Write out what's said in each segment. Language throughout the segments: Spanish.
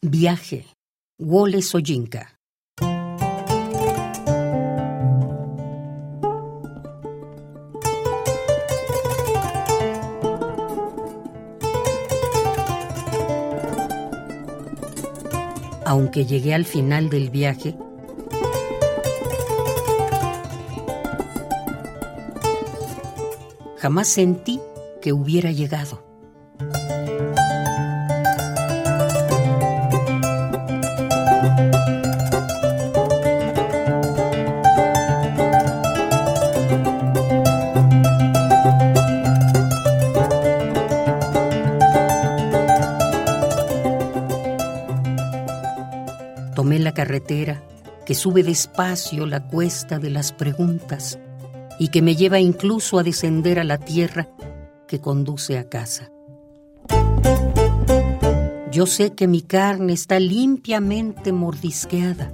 Viaje. Wole Soyinka. Aunque llegué al final del viaje, jamás sentí que hubiera llegado. Tomé la carretera que sube despacio la cuesta de las preguntas y que me lleva incluso a descender a la tierra que conduce a casa. Yo sé que mi carne está limpiamente mordisqueada.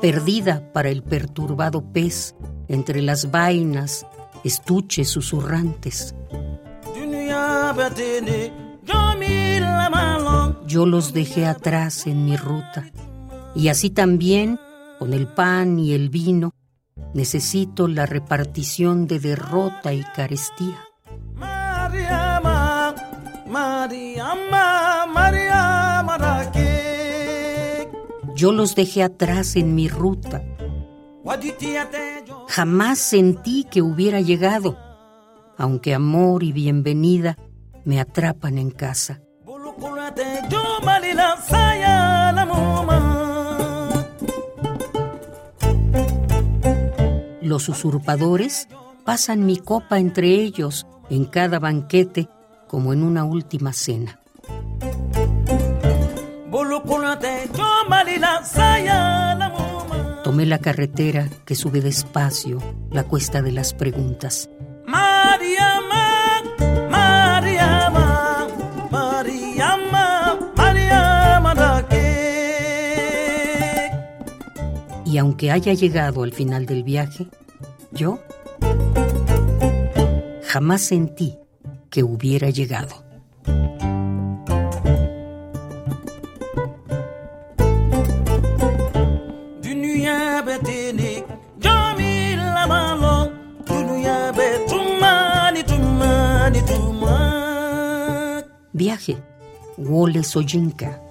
Perdida para el perturbado pez entre las vainas, estuches susurrantes. Yo los dejé atrás en mi ruta y así también, con el pan y el vino, necesito la repartición de derrota y carestía. Yo los dejé atrás en mi ruta. Jamás sentí que hubiera llegado, aunque amor y bienvenida me atrapan en casa. Los usurpadores pasan mi copa entre ellos en cada banquete como en una última cena. Tomé la carretera que sube despacio la cuesta de las preguntas. Mariama, Y aunque haya llegado al final del viaje, yo jamás sentí que hubiera llegado. Viaje. Wole Soyinka.